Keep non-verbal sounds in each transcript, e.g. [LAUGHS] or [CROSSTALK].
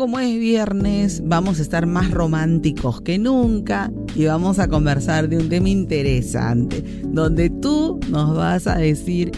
Como es viernes, vamos a estar más románticos que nunca y vamos a conversar de un tema interesante, donde tú nos vas a decir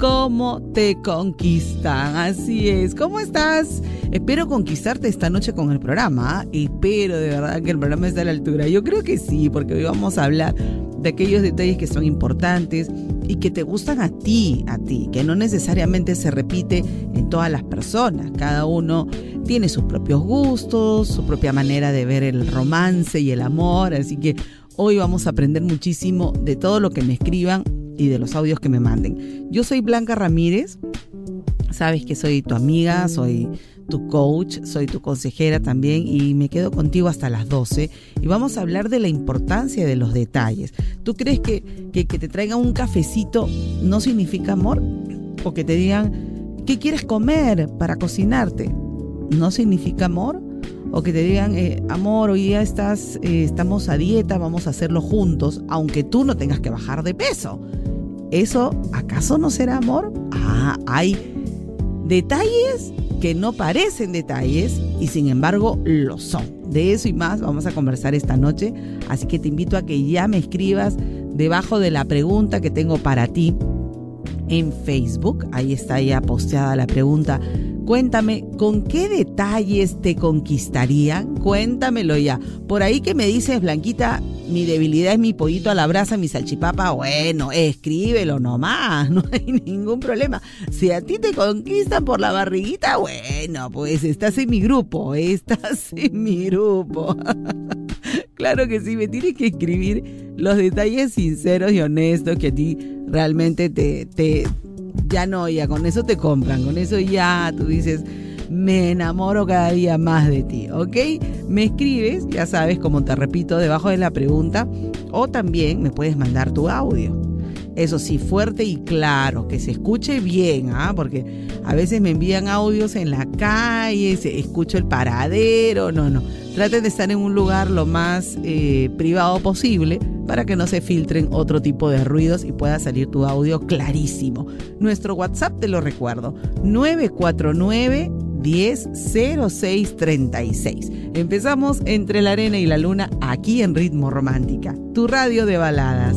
cómo te conquistan. Así es, ¿cómo estás? Espero conquistarte esta noche con el programa. Espero de verdad que el programa esté a la altura. Yo creo que sí, porque hoy vamos a hablar de aquellos detalles que son importantes y que te gustan a ti, a ti, que no necesariamente se repite en todas las personas. Cada uno tiene sus propios gustos, su propia manera de ver el romance y el amor, así que hoy vamos a aprender muchísimo de todo lo que me escriban y de los audios que me manden. Yo soy Blanca Ramírez, sabes que soy tu amiga, soy tu coach, soy tu consejera también y me quedo contigo hasta las 12 y vamos a hablar de la importancia de los detalles. ¿Tú crees que, que, te traigan un cafecito no significa amor? ¿O que te digan, ¿qué quieres comer para cocinarte? ¿No significa amor? O que te digan, eh, amor, hoy día estás, eh, estamos a dieta, vamos a hacerlo juntos, aunque tú no tengas que bajar de peso. ¿Eso acaso no será amor? Ah, hay detalles que no parecen detalles y sin embargo lo son. De eso y más vamos a conversar esta noche, así que te invito a que ya me escribas debajo de la pregunta que tengo para ti en Facebook. Ahí está ya posteada la pregunta. Cuéntame, ¿con qué detalles te conquistarían? Cuéntamelo ya. Por ahí que me dices, Blanquita, mi debilidad es mi pollito a la brasa, mi salchipapa. Bueno, escríbelo nomás, [LAUGHS] no hay ningún problema. Si a ti te conquistan por la barriguita, bueno, pues estás en mi grupo, estás en mi grupo. [LAUGHS] [LAUGHS] claro que sí, me tienes que escribir los detalles sinceros y honestos que a ti realmente te, te ya no, ya con eso te compran, con eso ya tú dices, me enamoro cada día más de ti, ¿ok? Me escribes, ya sabes, como te repito, debajo de la pregunta, o también me puedes mandar tu audio. Eso sí, fuerte y claro, que se escuche bien, ¿ah? porque a veces me envían audios en la calle, se escucho el paradero, no, no. Traten de estar en un lugar lo más eh, privado posible para que no se filtren otro tipo de ruidos y pueda salir tu audio clarísimo. Nuestro WhatsApp te lo recuerdo, 949 100636. Empezamos entre la arena y la luna aquí en Ritmo Romántica, tu radio de baladas.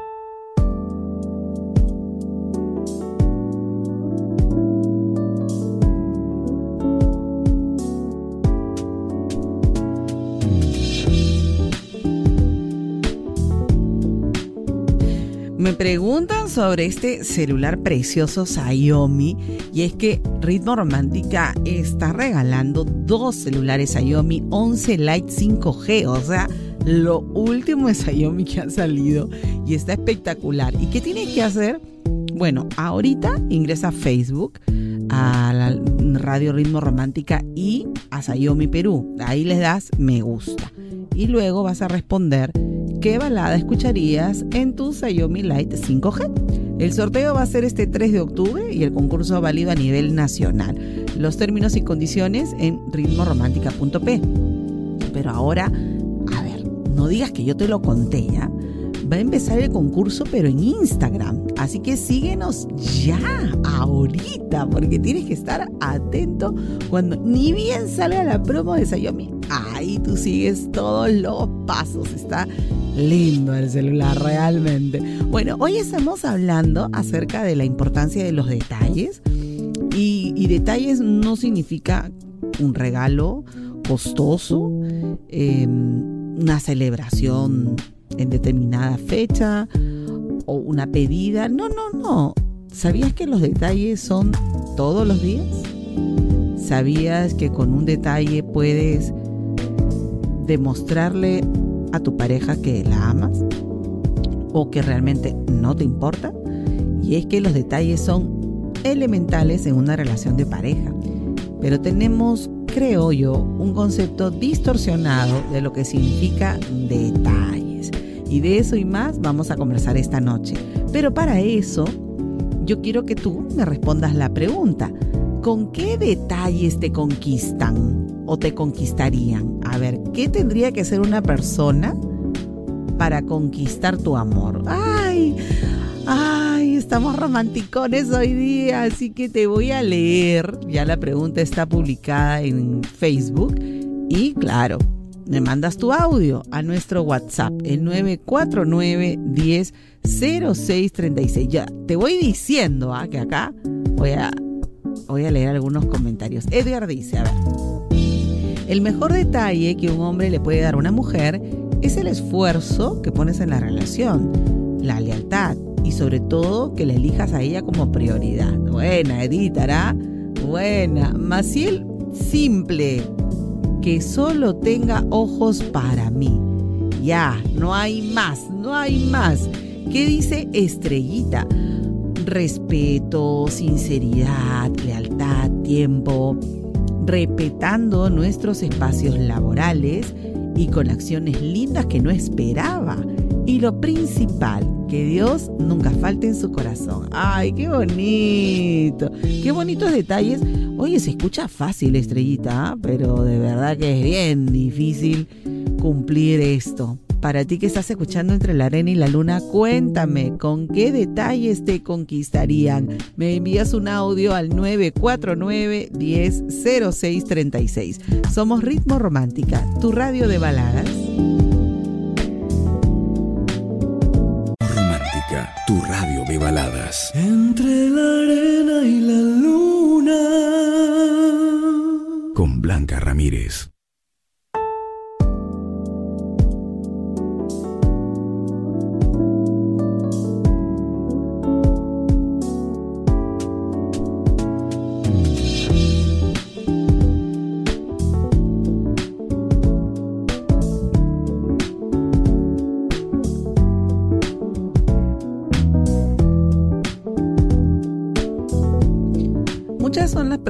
Sobre este celular precioso Xiaomi y es que Ritmo Romántica está regalando dos celulares Xiaomi 11 Lite 5G, o sea, lo último de Xiaomi que ha salido y está espectacular. ¿Y qué tienes que hacer? Bueno, ahorita ingresa a Facebook, a la Radio Ritmo Romántica y a Xiaomi Perú. Ahí les das me gusta. Y luego vas a responder qué balada escucharías en tu Xiaomi Lite 5G. El sorteo va a ser este 3 de octubre y el concurso válido a nivel nacional. Los términos y condiciones en ritmoromántica.p. Pero ahora, a ver, no digas que yo te lo conté ya. va a empezar el concurso, pero en Instagram. Así que síguenos ya, ahorita, porque tienes que estar atento cuando ni bien salga la promo de Xiaomi. Ahí tú sigues todos los pasos. Está lindo el celular, realmente. Bueno, hoy estamos hablando acerca de la importancia de los detalles. Y, detalles no significa un regalo costoso, em, una celebración en determinada fecha o una pedida. No, no, no. ¿Sabías que los detalles son todos los días? ¿Sabías que con un detalle puedes demostrarle a tu pareja que la amas o que realmente no te importa? Y es que los detalles son elementales en una relación de pareja. Pero tenemos, creo yo, un concepto distorsionado de lo que significa detalle. Y de eso y más vamos a conversar esta noche. Pero para eso, yo quiero que tú me respondas la pregunta. ¿Con qué detalles te conquistan o te conquistarían? A ver, ¿qué tendría que ser una persona para conquistar tu amor? ¡Ay! ¡Ay! Estamos romanticones hoy día, así que te voy a leer. Ya la pregunta está publicada en Facebook. Y claro, me mandas tu audio a nuestro WhatsApp, el 949 10 0636. Ya, te voy diciendo ¿ah? que acá voy a, voy a leer algunos comentarios. Edgar dice, a ver, el mejor detalle que un hombre le puede dar a una mujer es el esfuerzo que pones en la relación, la lealtad y sobre todo que la elijas a ella como prioridad. Buena, Edith, Buena. Maciel, simple que solo tenga ojos para mí. Ya, no hay más, no hay más. ¿Qué dice Estrellita? Respeto, sinceridad, lealtad, tiempo, respetando nuestros espacios laborales y con acciones lindas que no esperaba. Y lo principal, que Dios nunca falte en su corazón. ¡Ay, qué bonito! ¡Qué bonitos detalles! Oye, se escucha fácil, estrellita, ¿ah? pero de verdad que es bien difícil cumplir esto. Para ti que estás escuchando entre la arena y la luna, cuéntame con qué detalles te conquistarían. Me envías un audio al 949 100636. Somos Ritmo Romántica, tu radio de baladas. Romántica, tu radio de baladas. Entre la arena y la luna. Con Blanca Ramírez.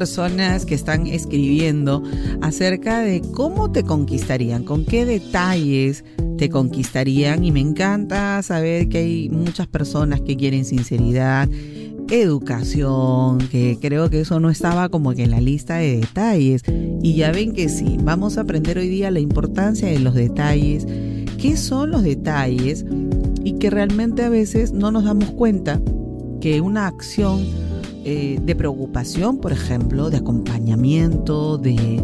Personas que están escribiendo acerca de cómo te conquistarían, con qué detalles te conquistarían y me encanta saber que hay muchas personas que quieren sinceridad, educación, que creo que eso no estaba como que en la lista de detalles. Y ya ven que sí, vamos a aprender hoy día la importancia de los detalles, qué son los detalles y que realmente a veces no nos damos cuenta que una acción eh, de preocupación, por ejemplo, de acompañamiento, de,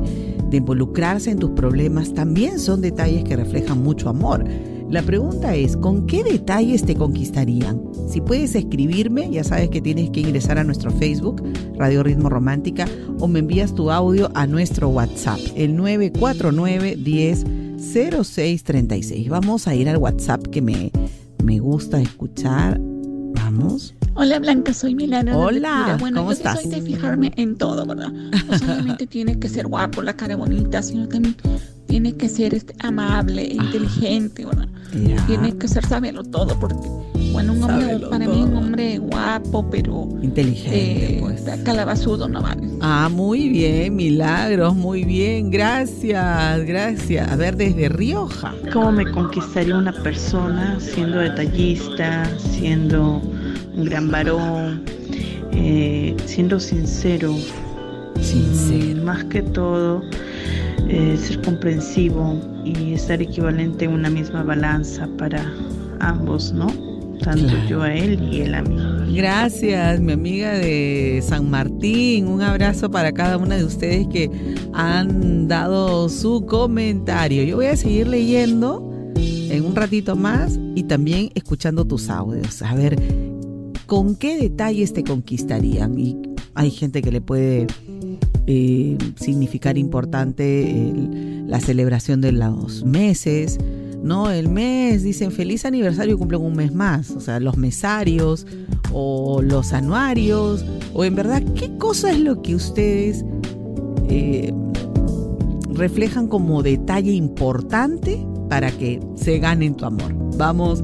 de involucrarse en tus problemas, también son detalles que reflejan mucho amor. La pregunta es, ¿con qué detalles te conquistarían? Si puedes escribirme, ya sabes que tienes que ingresar a nuestro Facebook, Radio Ritmo Romántica, o me envías tu audio a nuestro WhatsApp, el 949 10 0636. Vamos a ir al WhatsApp que me, me gusta escuchar. Vamos. Hola Blanca, soy Milana. Hola, bueno, ¿cómo yo estás? soy de fijarme en todo, ¿verdad? No [LAUGHS] solamente tiene que ser guapo, la cara bonita, sino también tiene que ser este, amable, e inteligente, ¿verdad? Tiene que ser saberlo todo, porque, bueno, un hombre, para mí un hombre guapo, pero... Inteligente, eh, pues. Calabazudo no vale. Ah, muy bien, milagros, muy bien, gracias, gracias. A ver, desde Rioja. ¿Cómo me conquistaría una persona siendo detallista, siendo un gran varón, eh, siendo sincero, Sincero. mm, más que todo, eh, ser comprensivo y estar equivalente en una misma balanza para ambos, ¿no? Tanto yo a él y él a mí. Gracias, mi amiga de San Martín. Un abrazo para cada una de ustedes que han dado su comentario. Yo voy a seguir leyendo en un ratito más y también escuchando tus audios. A ver, ¿con qué detalles te conquistarían? Y hay gente que le puede eh, significar importante la celebración de los meses, ¿no? El mes, dicen feliz aniversario, cumplen un mes más, o sea, los mesarios o los anuarios, o en verdad, ¿qué cosa es lo que ustedes eh, reflejan como detalle importante para que se ganen tu amor? Vamos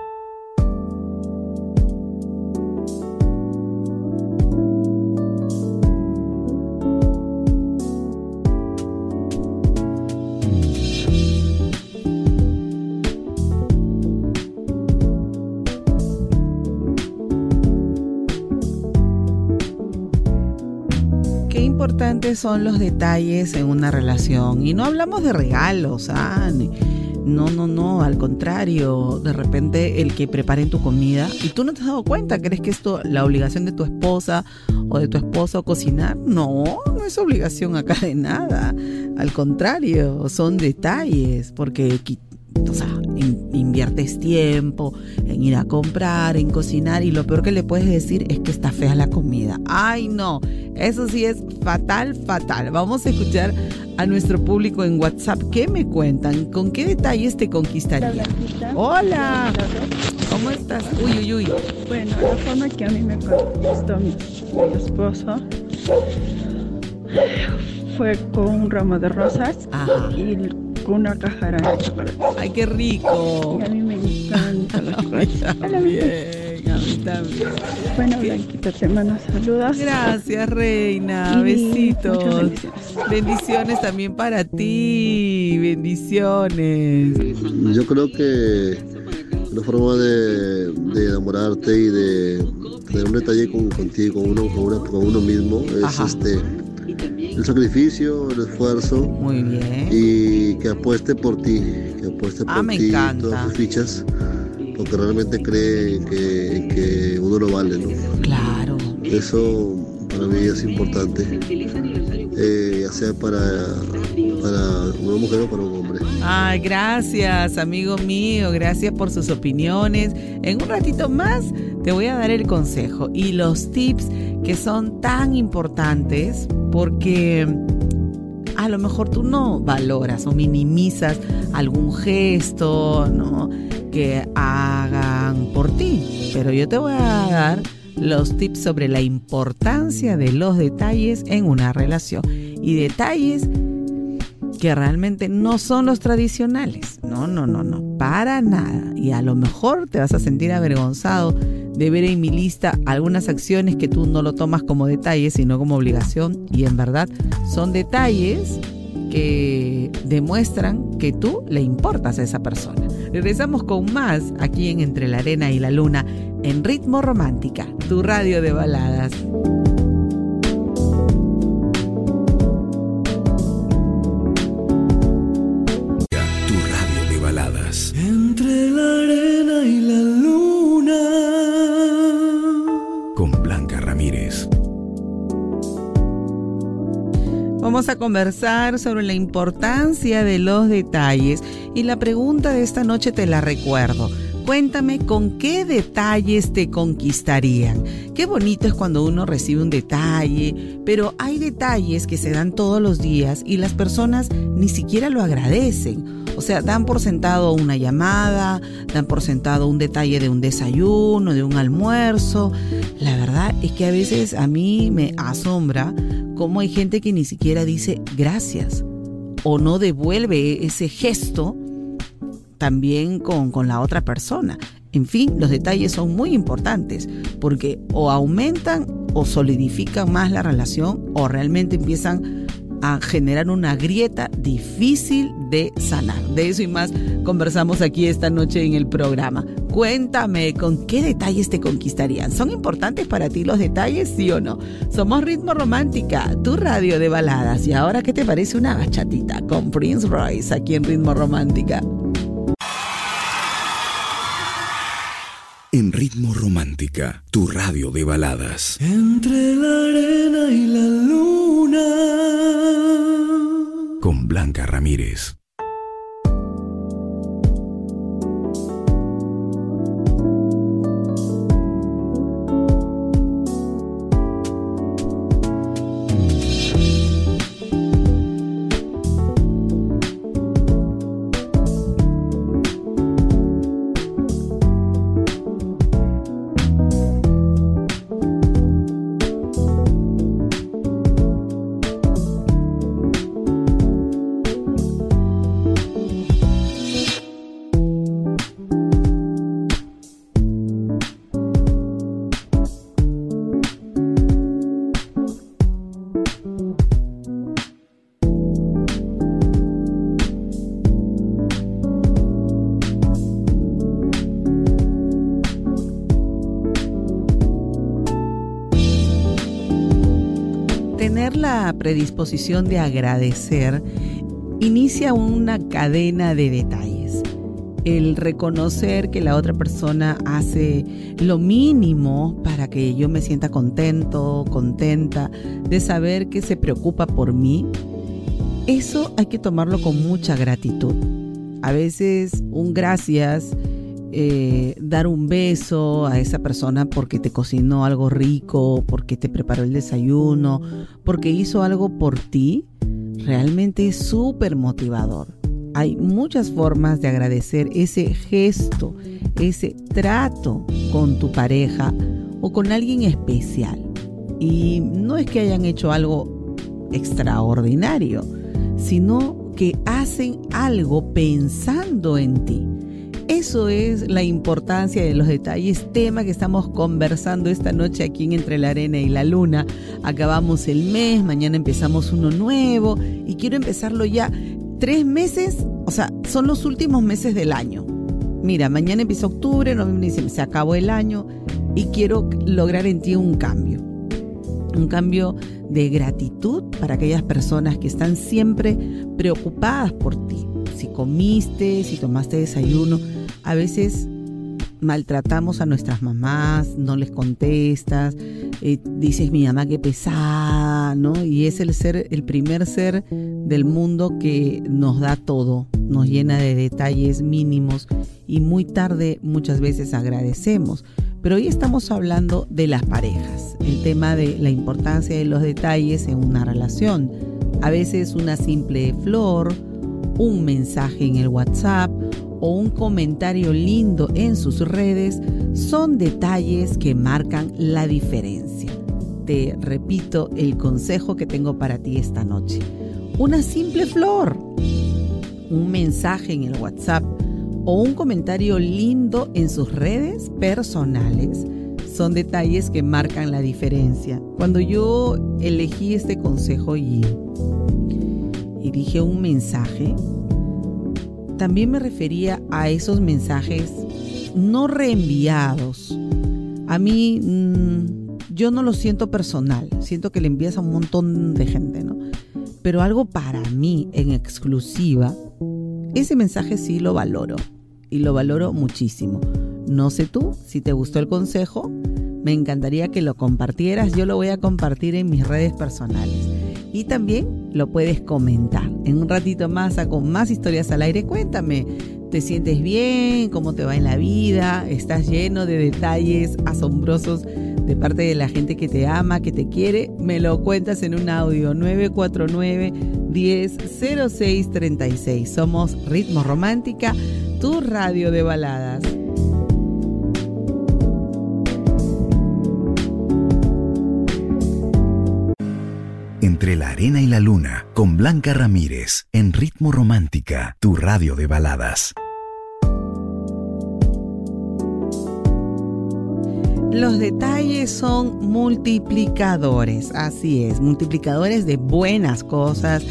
Son los detalles en una relación. Y no hablamos de regalos, ¿ah? No, no, no, al contrario, de repente el que preparen tu comida y tú no te has dado cuenta, ¿crees que esto, la obligación de tu esposa o de tu esposo cocinar? No, no es obligación acá de nada. Al contrario, son detalles, porque o sea, inviertes tiempo en ir a comprar, en cocinar y lo peor que le puedes decir es que está fea la comida. Ay, no, eso sí es fatal, fatal. Vamos a escuchar a nuestro público en WhatsApp. ¿Qué me cuentan? ¿Con qué detalles te conquistaría? Hola, ¿cómo estás? Uy, uy, uy. Bueno, la forma que a mí me conquistó mi, esposo fue con un ramo de rosas y con una caja de chocolate. ¡Ay, qué rico! a mí me encanta la cosas. También, a mí también. Bueno, Blanquita, te mando saludos. Gracias, reina. Besitos. Bendiciones. bendiciones también para ti. Bendiciones. Yo creo que la forma de, de enamorarte y de tener un detalle con, contigo, con uno, con, una, con uno mismo, es este el sacrificio, el esfuerzo. Muy bien. Y que apueste por ti, que apueste ah, por ti todas sus fichas, porque realmente cree que, que uno lo vale, ¿no? Claro. Eso para mí es importante, eh, ya sea para, para una mujer o para un hombre. Ay, gracias, amigo mío, gracias por sus opiniones. En un ratito más te voy a dar el consejo y los tips que son tan importantes porque a lo mejor tú no valoras o minimizas algún gesto, ¿no? que hagan por ti, pero yo te voy a dar los tips sobre la importancia de los detalles en una relación y detalles que realmente no son los tradicionales. No, no, no, no, para nada. Y a lo mejor te vas a sentir avergonzado de ver en mi lista algunas acciones que tú no lo tomas como detalles, sino como obligación. Y en verdad son detalles que demuestran que tú le importas a esa persona. Regresamos con más aquí en Entre la Arena y la Luna en Ritmo Romántica, tu radio de baladas. Vamos a conversar sobre la importancia de los detalles y la pregunta de esta noche te la recuerdo. Cuéntame con qué detalles te conquistarían. Qué bonito es cuando uno recibe un detalle, pero hay detalles que se dan todos los días y las personas ni siquiera lo agradecen. O sea, dan por sentado una llamada, dan por sentado un detalle de un desayuno, de un almuerzo. La verdad es que a veces a mí me asombra cómo hay gente que ni siquiera dice gracias o no devuelve ese gesto también con, la otra persona. En fin, los detalles son muy importantes porque o aumentan o solidifican más la relación o realmente empiezan a generar una grieta difícil de sanar. De eso y más conversamos aquí esta noche en el programa. Cuéntame, ¿con qué detalles te conquistarían? ¿Son importantes para ti los detalles, sí o no? Somos Ritmo Romántica, tu radio de baladas. ¿Y ahora qué te parece una bachatita con Prince Royce aquí en Ritmo Romántica? En Ritmo Romántica, tu radio de baladas. Entre la arena y la luna. Con Blanca Ramírez. Predisposición de agradecer inicia una cadena de detalles. El reconocer que la otra persona hace lo mínimo para que yo me sienta contento, contenta, de saber que se preocupa por mí, eso hay que tomarlo con mucha gratitud. A veces un gracias eh, dar un beso a esa persona porque te cocinó algo rico, porque te preparó el desayuno, porque hizo algo por ti, realmente es súper motivador. Hay muchas formas de agradecer ese gesto, ese trato con tu pareja o con alguien especial. Y no es que hayan hecho algo extraordinario, sino que hacen algo pensando en ti eso es la importancia de los detalles, tema que estamos conversando esta noche aquí en Entre la Arena y la Luna. Acabamos el mes, mañana empezamos uno nuevo y quiero empezarlo ya. Tres meses, o sea, son los últimos meses del año. Mira, mañana empieza octubre, noviembre, se acabó el año y quiero lograr en ti un cambio. Un cambio de gratitud para aquellas personas que están siempre preocupadas por ti. Si comiste, si tomaste desayuno, a veces maltratamos a nuestras mamás, no les contestas, eh, dices mi mamá qué pesada, ¿no? Y es el ser, el primer ser del mundo que nos da todo, nos llena de detalles mínimos y muy tarde muchas veces agradecemos. Pero hoy estamos hablando de las parejas, el tema de la importancia de los detalles en una relación. A veces una simple flor, un mensaje en el WhatsApp o un comentario lindo en sus redes son detalles que marcan la diferencia. Te repito el consejo que tengo para ti esta noche. Una simple flor, un mensaje en el WhatsApp o un comentario lindo en sus redes personales son detalles que marcan la diferencia. Cuando yo elegí este consejo y, y dije un mensaje, también me refería a esos mensajes no reenviados. A mí mm, yo no lo siento personal, siento que le envías a un montón de gente, ¿no? Pero algo para mí en exclusiva, ese mensaje sí lo valoro y lo valoro muchísimo. No sé tú, si te gustó el consejo, me encantaría que lo compartieras, yo lo voy a compartir en mis redes personales y también lo puedes comentar. En un ratito más con más historias al aire. Cuéntame, ¿te sientes bien? ¿Cómo te va en la vida? ¿Estás lleno de detalles asombrosos de parte de la gente que te ama, que te quiere? Me lo cuentas en un audio 949 100636. Somos Ritmo Romántica, tu radio de baladas. Entre la arena y la luna, con Blanca Ramírez, en Ritmo Romántica, tu radio de baladas. Los detalles son multiplicadores, así es, multiplicadores de buenas cosas,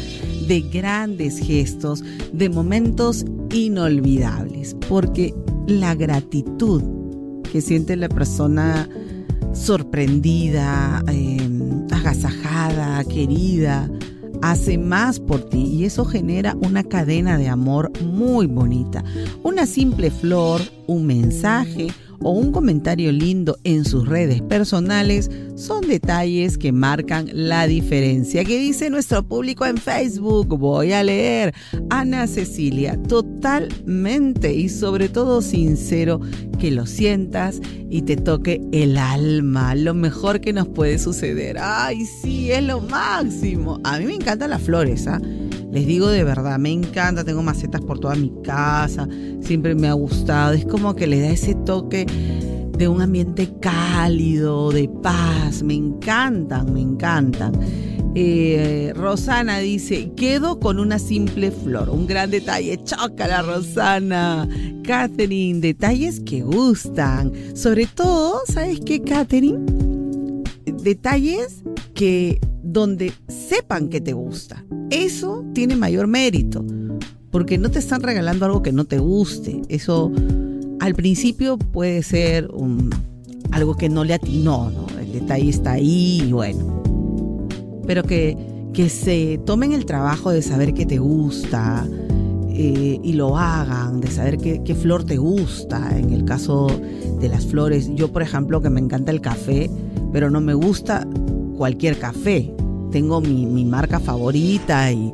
de grandes gestos, de momentos inolvidables, porque la gratitud que siente la persona sorprendida, em, agasajada, querida, hace más por ti y eso genera una cadena de amor muy bonita. Una simple flor, un mensaje, o un comentario lindo en sus redes personales son detalles que marcan la diferencia. ¿Qué dice nuestro público en Facebook? Voy a leer. Ana Cecilia, totalmente y sobre todo sincero, que lo sientas y te toque el alma. Lo mejor que nos puede suceder. Ay, sí, es lo máximo. A mí me encantan las flores, ¿ah? Les digo de verdad, me encanta, tengo macetas por toda mi casa, siempre me ha gustado, es como que le da ese toque de un ambiente cálido, de paz, me encantan, me encantan. Eh, Rosana dice, quedo con una simple flor, un gran detalle, chócala Rosana. Catherine, detalles que gustan. Sobre todo, ¿sabes qué, Catherine? Detalles que donde sepan que te gusta. Eso tiene mayor mérito, porque no te están regalando algo que no te guste. Eso al principio puede ser algo que no le atinó, ¿no? El detalle está ahí y bueno. Pero que, que se tomen el trabajo de saber que te gusta eh, y lo hagan, de saber qué flor te gusta. En el caso de las flores, yo por ejemplo que me encanta el café, pero no me gusta cualquier café tengo mi, marca favorita y,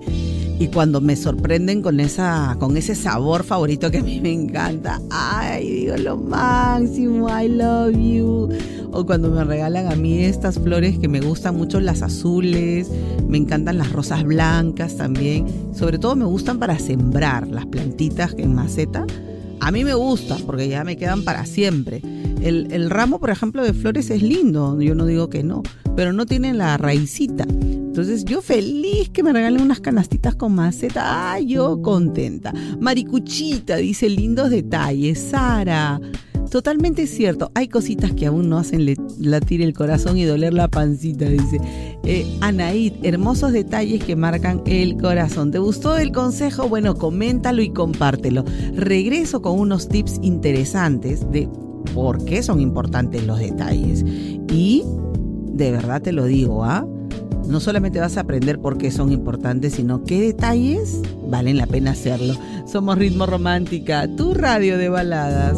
y, cuando me sorprenden con, esa, con ese sabor favorito que a mí me encanta, ay, digo lo máximo, I love you. O cuando me regalan a mí estas flores que me gustan mucho, las azules, me encantan las rosas blancas también. Sobre todo me gustan para sembrar las plantitas en maceta. A mí me gustan porque ya me quedan para siempre. El, el, ramo, por ejemplo, de flores es lindo, yo no digo que no, pero no tiene la raicita. Entonces yo feliz que me regalen unas canastitas con maceta. ¡Ay, yo contenta! Maricuchita dice lindos detalles. Sara. Totalmente cierto, hay cositas que aún no hacen latir el corazón y doler la pancita, dice. Eh, Anaid, hermosos detalles que marcan el corazón. ¿Te gustó el consejo? Bueno, coméntalo y compártelo. Regreso con unos tips interesantes de por qué son importantes los detalles. Y de verdad te lo digo, ¿ah? No solamente vas a aprender por qué son importantes, sino qué detalles valen la pena hacerlo. Somos Ritmo Romántica, tu radio de baladas.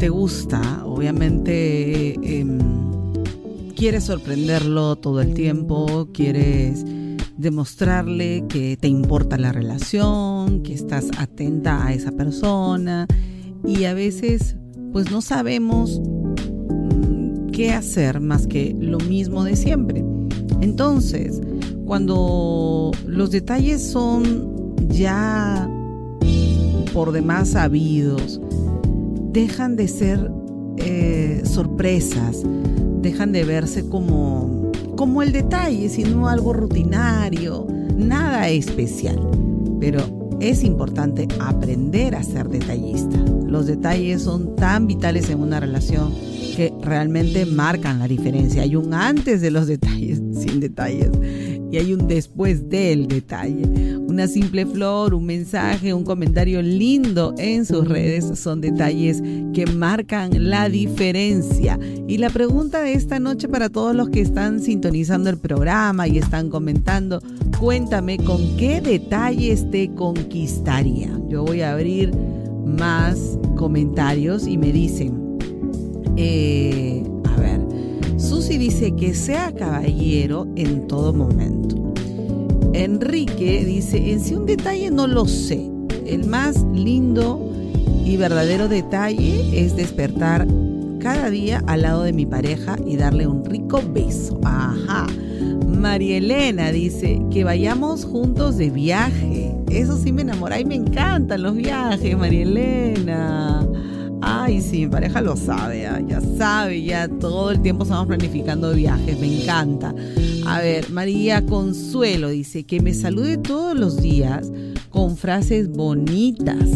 Te gusta, obviamente em, quieres sorprenderlo todo el tiempo, quieres demostrarle que te importa la relación, que estás atenta a esa persona y a veces pues no sabemos mm, qué hacer más que lo mismo de siempre. Entonces, cuando los detalles son ya por demás sabidos, dejan de ser eh, sorpresas, dejan de verse como, como el detalle, sino algo rutinario, nada especial. Pero es importante aprender a ser detallista. Los detalles son tan vitales en una relación que realmente marcan la diferencia. Hay un antes de los detalles, sin detalles, y hay un después del detalle. Una simple flor, un mensaje, un comentario lindo en sus redes son detalles que marcan la diferencia. Y la pregunta de esta noche para todos los que están sintonizando el programa y están comentando, cuéntame con qué detalles te conquistaría. Yo voy a abrir más comentarios y me dicen, eh, a dice que sea caballero en todo momento. Enrique dice, en sí un detalle no lo sé. El más lindo y verdadero detalle es despertar cada día al lado de mi pareja y darle un rico beso. Ajá. María Elena dice que vayamos juntos de viaje. Eso sí me enamora y me encantan los viajes, María Elena. Ay, sí, mi pareja lo sabe, ¿ah? ya sabe, ya todo el tiempo estamos planificando viajes, me encanta. A ver, María Consuelo dice que me salude todos los días con frases bonitas.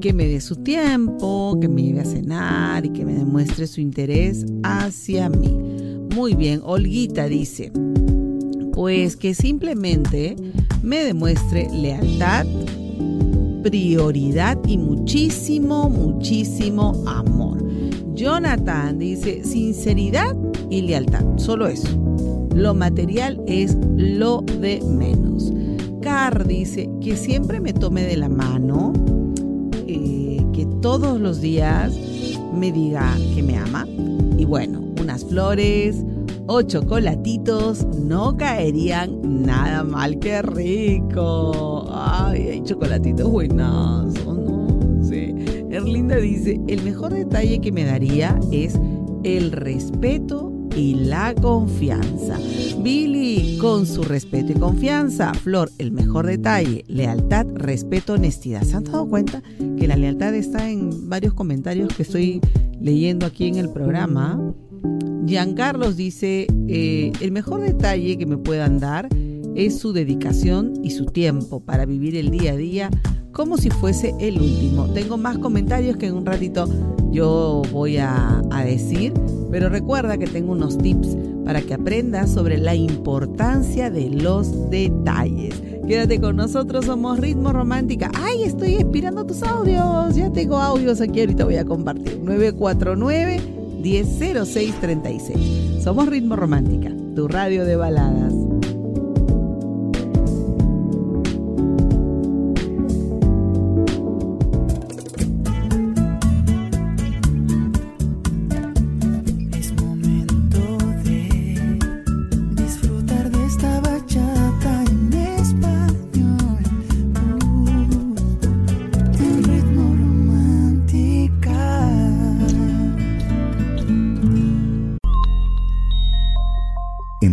Que me dé su tiempo, que me lleve a cenar y que me demuestre su interés hacia mí. Muy bien, Olguita dice, pues que simplemente me demuestre lealtad, prioridad y muchísimo, muchísimo amor. Jonathan dice sinceridad y lealtad, solo eso. Lo material es lo de menos. Car dice que siempre me tome de la mano, eh, que todos los días me diga que me ama. Y bueno, unas flores o chocolatitos no caerían nada mal. ¡Qué rico! ¡Ay, hay chocolatitos buenazos! ¿no? Sí. Erlinda dice, el mejor detalle que me daría es el respeto y la confianza. Billy, con su respeto y confianza. Flor, el mejor detalle, lealtad, respeto, honestidad. ¿Se han dado cuenta que la lealtad está en varios comentarios que estoy leyendo aquí en el programa? Giancarlos dice, eh, el mejor detalle que me puedan dar es su dedicación y su tiempo para vivir el día a día como si fuese el último. Tengo más comentarios que en un ratito yo voy a, a decir, pero recuerda que tengo unos tips para que aprendas sobre la importancia de los detalles. Quédate con nosotros, somos Ritmo Romántica. ¡Ay, estoy inspirando tus audios! Ya tengo audios aquí, ahorita voy a compartir. 949 100636. Somos Ritmo Romántica, tu radio de baladas.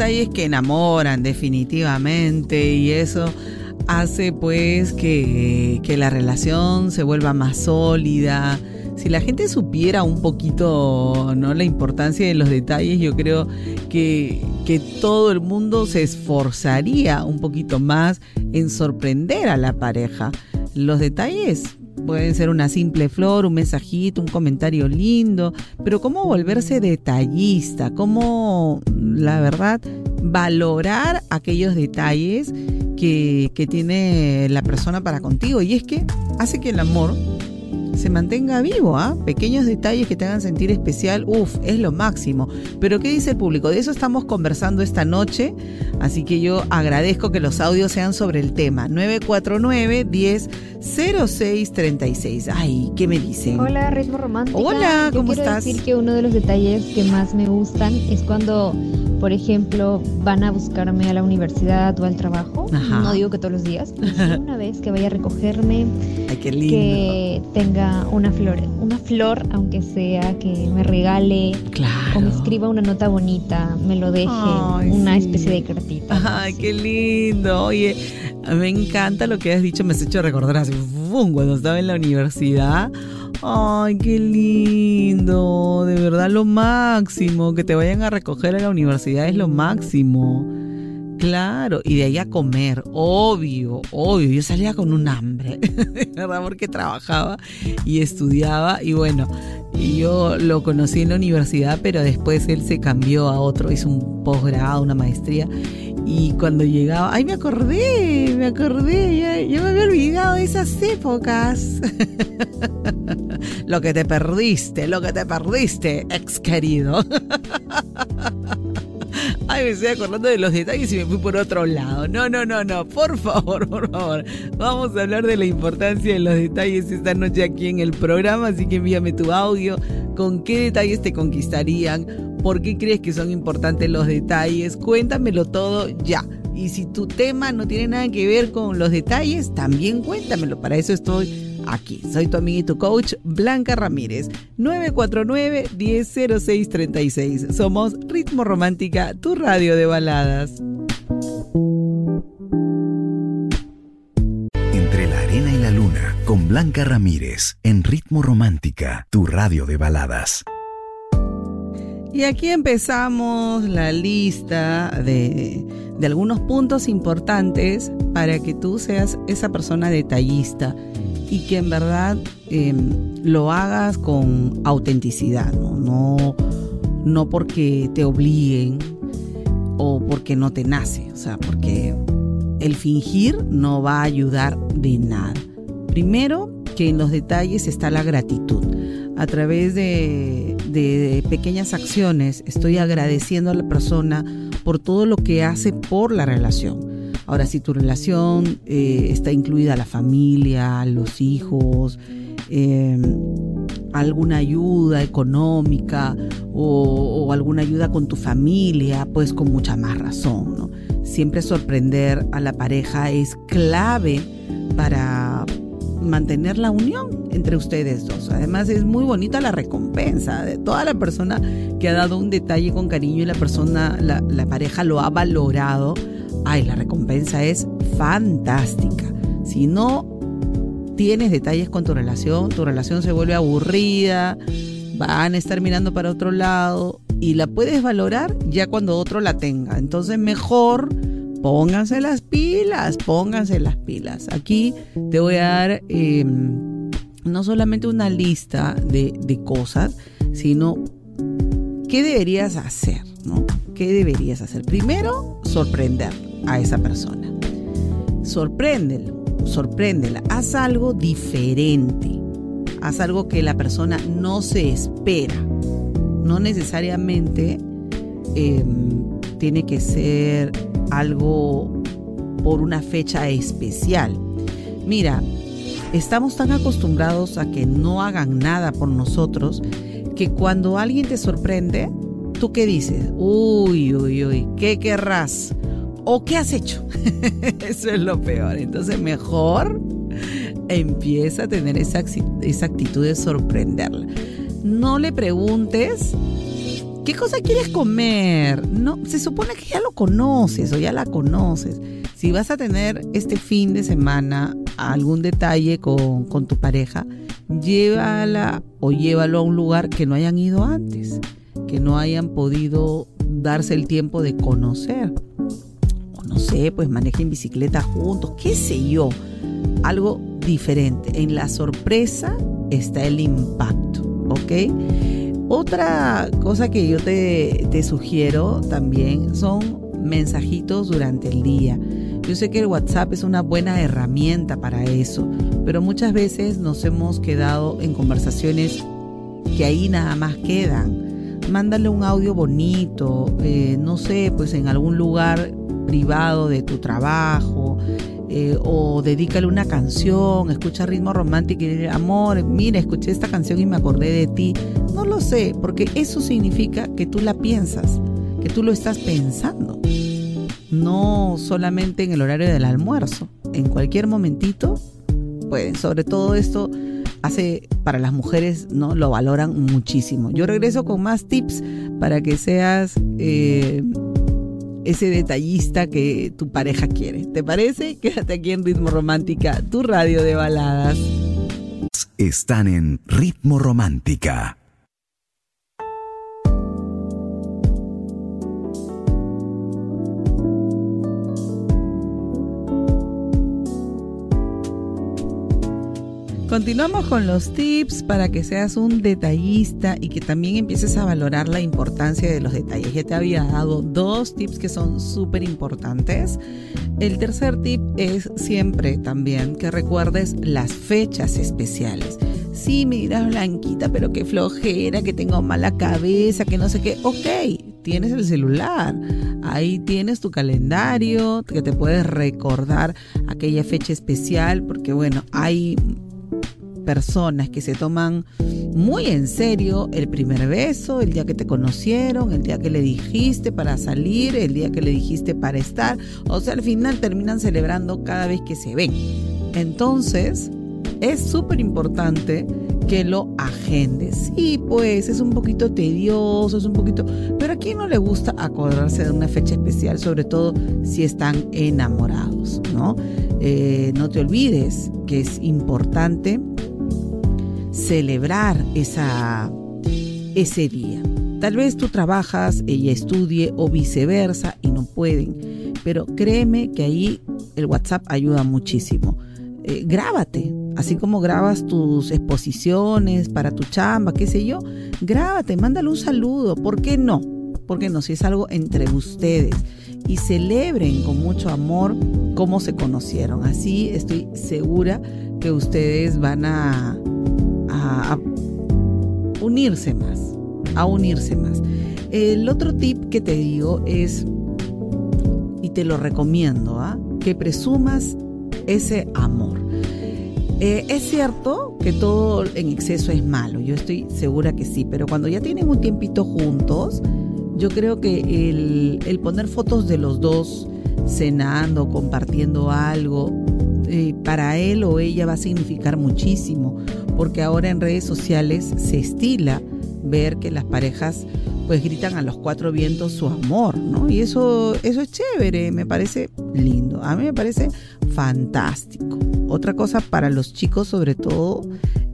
Detalles que enamoran definitivamente y eso hace pues que, que, la relación se vuelva más sólida. Si la gente supiera un poquito ¿no? la importancia de los detalles, yo creo que, que todo el mundo se esforzaría un poquito más en sorprender a la pareja. Los detalles Pueden ser una simple flor, un mensajito, un comentario lindo, pero cómo volverse detallista, cómo, la verdad, valorar aquellos detalles que, que tiene la persona para contigo. Y es que hace que el amor se mantenga vivo, ¿ah? Pequeños detalles que te hagan sentir especial, uff, es lo máximo. Pero ¿qué dice el público? De eso estamos conversando esta noche, así que yo agradezco que los audios sean sobre el tema. 949 10 0636. Ay, ¿qué me dicen? Hola, Ritmo Romántico. Hola, ¿cómo quiero estás? decir que uno de los detalles que más me gustan es cuando, por ejemplo, van a buscarme a la universidad o al trabajo. Ajá. No digo que todos los días, pero [LAUGHS] una vez que vaya a recogerme, Ay, qué lindo. que tenga una flor, una flor, aunque sea que me regale o me escriba una nota bonita, me lo deje, una especie de cartita. Ay, qué lindo. Oye, me encanta lo que has dicho, me has hecho recordar así, cuando estaba en la universidad. Ay, qué lindo, de verdad lo máximo, que te vayan a recoger a la universidad es lo máximo. Claro, y de ahí a comer, obvio, obvio. Yo salía con un hambre, [LAUGHS] ¿verdad? Porque trabajaba y estudiaba y bueno, yo lo conocí en la universidad, pero después él se cambió a otro, hizo un posgrado, una maestría. Y cuando llegaba, ay, me acordé, me acordé, ya, ya me había olvidado de esas épocas. [LAUGHS] lo que te perdiste, lo que te perdiste, ex querido. [LAUGHS] Ay, me estoy acordando de los detalles y me fui por otro lado. No, no, no, no. Por favor, [LAUGHS] por favor. Vamos a hablar de la importancia de los detalles esta noche aquí en el programa. Así que envíame tu audio. ¿Con qué detalles te conquistarían? ¿Por qué crees que son importantes los detalles? Cuéntamelo todo ya. Y si tu tema no tiene nada que ver con los detalles, también cuéntamelo. Para eso estoy aquí. Soy tu amiga y tu coach, Blanca Ramírez, 949-100636. Somos Ritmo Romántica, tu radio de baladas. Entre la arena y la luna, con Blanca Ramírez, en Ritmo Romántica, tu radio de baladas. Y aquí empezamos la lista de, de, algunos puntos importantes para que tú seas esa persona detallista y que en verdad em, lo hagas con autenticidad, ¿no? ¿no? porque te obliguen o porque no te nace, o sea, porque el fingir no va a ayudar de nada. Primero, que en los detalles está la gratitud. A través de, de pequeñas acciones estoy agradeciendo a la persona por todo lo que hace por la relación Ahora, si tu relación eh, está incluida la familia, los hijos, em, alguna ayuda económica o, alguna ayuda con tu familia, pues con mucha más razón. Siempre sorprender a la pareja es clave para mantener la unión entre ustedes dos. Además es muy bonita la recompensa de toda la persona que ha dado un detalle con cariño y la persona, la pareja lo ha valorado ay, la recompensa es fantástica. Si no tienes detalles con tu relación, tu relación se vuelve aburrida, van a estar mirando para otro lado y la puedes valorar ya cuando otro la tenga. Entonces mejor pónganse las pilas, pónganse las pilas. Aquí te voy a dar em, no solamente una lista de, de cosas, sino qué deberías hacer, ¿no? ¿Qué deberías hacer? Primero, sorprender a esa persona. Sorpréndelo, sorpréndela, haz algo diferente, haz algo que la persona no se espera. No necesariamente em, tiene que ser algo por una fecha especial. Mira, estamos tan acostumbrados a que no hagan nada por nosotros que cuando alguien te sorprende, ¿tú qué dices? Uy, uy, uy, ¿qué querrás? ¿O qué has hecho? [LAUGHS] Eso es lo peor. Entonces mejor empieza a tener esa, actitud de sorprenderla. No le preguntes ¿Qué cosa quieres comer? No, se supone que ya lo conoces o ya la conoces. Si vas a tener este fin de semana algún detalle con, con, tu pareja, llévala o llévalo a un lugar que no hayan ido antes, que no hayan podido darse el tiempo de conocer no sé, pues manejen bicicleta juntos, qué sé yo, algo diferente. En la sorpresa está el impacto, ¿ok? Otra cosa que yo te, te sugiero también son mensajitos durante el día. Yo sé que el WhatsApp es una buena herramienta para eso, pero muchas veces nos hemos quedado en conversaciones que ahí nada más quedan. Mándale un audio bonito, eh, no sé, pues en algún lugar privado de tu trabajo, eh, o dedícale una canción, escucha ritmo romántico y dile, amor, mira, escuché esta canción y me acordé de ti. No lo sé, porque eso significa que tú la piensas, que tú lo estás pensando. No solamente en el horario del almuerzo, en cualquier momentito pueden. Sobre todo esto hace para las mujeres, ¿no? Lo valoran muchísimo. Yo regreso con más tips para que seas eh, ese detallista que tu pareja quiere. ¿Te parece? [LAUGHS] Quédate aquí en Ritmo Romántica, tu radio de baladas. Están en Ritmo Romántica. Continuamos con los tips para que seas un detallista y que también empieces a valorar la importancia de los detalles. Ya te había dado dos tips que son súper importantes. El tercer tip es siempre también que recuerdes las fechas especiales. Sí, me dirás blanquita, pero qué flojera, que tengo mala cabeza, que no sé qué. Ok, tienes el celular, ahí tienes tu calendario, que te puedes recordar aquella fecha especial, porque bueno, hay personas que se toman muy en serio el primer beso, el día que te conocieron, el día que le dijiste para salir, el día que le dijiste para estar. O sea, al final terminan celebrando cada vez que se ven. Entonces, es súper importante que lo agendes. Sí, pues es un poquito tedioso, es un poquito... Pero a quién no le gusta acordarse de una fecha especial, sobre todo si están enamorados, ¿no? Eh, no te olvides que es importante celebrar esa, ese día. Tal vez tú trabajas, ella estudie o viceversa y no pueden, pero créeme que ahí el WhatsApp ayuda muchísimo. Eh, grábate, así como grabas tus exposiciones para tu chamba, qué sé yo, grábate, mándale un saludo, ¿por qué no? Porque no, si es algo entre ustedes y celebren con mucho amor cómo se conocieron. Así estoy segura que ustedes van a, unirse más, a unirse más. El otro tip que te digo es, y te lo recomiendo, ¿ah? que presumas ese amor. Eh, es cierto que todo en exceso es malo, yo estoy segura que sí, pero cuando ya tienen un tiempito juntos, yo creo que el, poner fotos de los dos cenando, compartiendo algo, eh, para él o ella va a significar muchísimo, porque ahora en redes sociales se estila ver que las parejas pues gritan a los cuatro vientos su amor, ¿no? Y eso, eso es chévere, me parece lindo, a mí me parece fantástico. Otra cosa para los chicos sobre todo,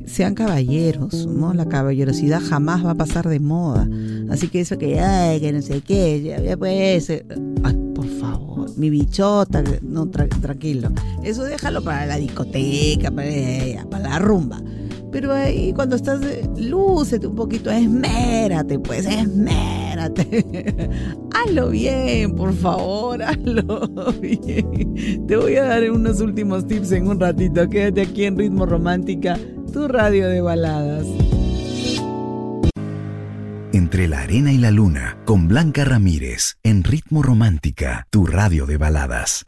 sean caballeros, ¿no? La caballerosidad jamás va a pasar de moda. Así que eso que, ay, que no sé qué, ya, puede ser. Ay, por favor, mi bichota, no, tranquilo. Eso déjalo para la discoteca, para, para la rumba. Pero ahí cuando estás, lúcete un poquito, esmérate, pues, esmérate. [LAUGHS] hazlo bien, por favor, [LAUGHS] hazlo bien. Te voy a dar unos últimos tips en un ratito. Quédate aquí en Ritmo Romántica, tu radio de baladas. Entre la arena y la luna, con Blanca Ramírez, en Ritmo Romántica, tu radio de baladas.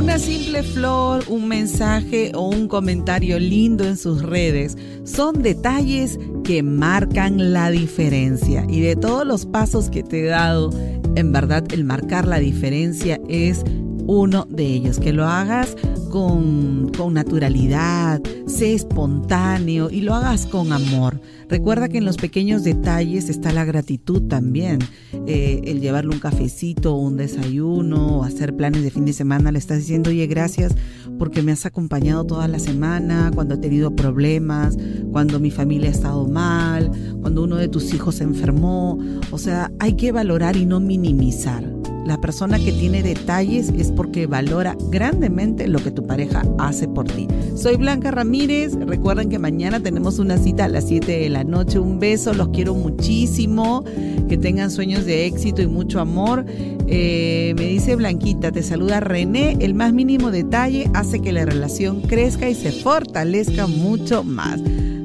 Una simple flor, un mensaje o un comentario lindo en sus redes son detalles que marcan la diferencia. Y de todos los pasos que te he dado, en verdad el marcar la diferencia es uno de ellos. Que lo hagas con, con naturalidad, sé espontáneo y lo hagas con amor. Recuerda que en los pequeños detalles está la gratitud también. Eh, el llevarle un cafecito, un desayuno, o hacer planes de fin de semana, le estás diciendo, oye, gracias porque me has acompañado toda la semana, cuando he tenido problemas, cuando mi familia ha estado mal, cuando uno de tus hijos se enfermó. O sea, hay que valorar y no minimizar. La persona que tiene detalles es porque valora grandemente lo que tu pareja hace por ti. Soy Blanca Ramírez. Recuerden que mañana tenemos una cita a las 7 de la noche. Un beso, los quiero muchísimo. Que tengan sueños de éxito y mucho amor. Eh, me dice Blanquita, te saluda René. El más mínimo detalle hace que la relación crezca y se fortalezca mucho más.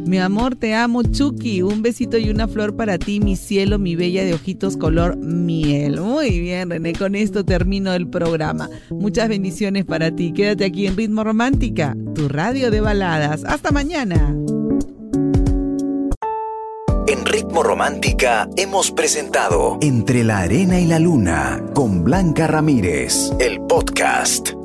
Mi amor, te amo, Chucky. Un besito y una flor para ti, mi cielo, mi bella de ojitos color miel. Muy bien, René, con esto termino el programa. Muchas bendiciones para ti. Quédate aquí en Ritmo Romántica, tu radio de baladas. Hasta mañana. En Ritmo Romántica hemos presentado Entre la Arena y la Luna con Blanca Ramírez, el podcast.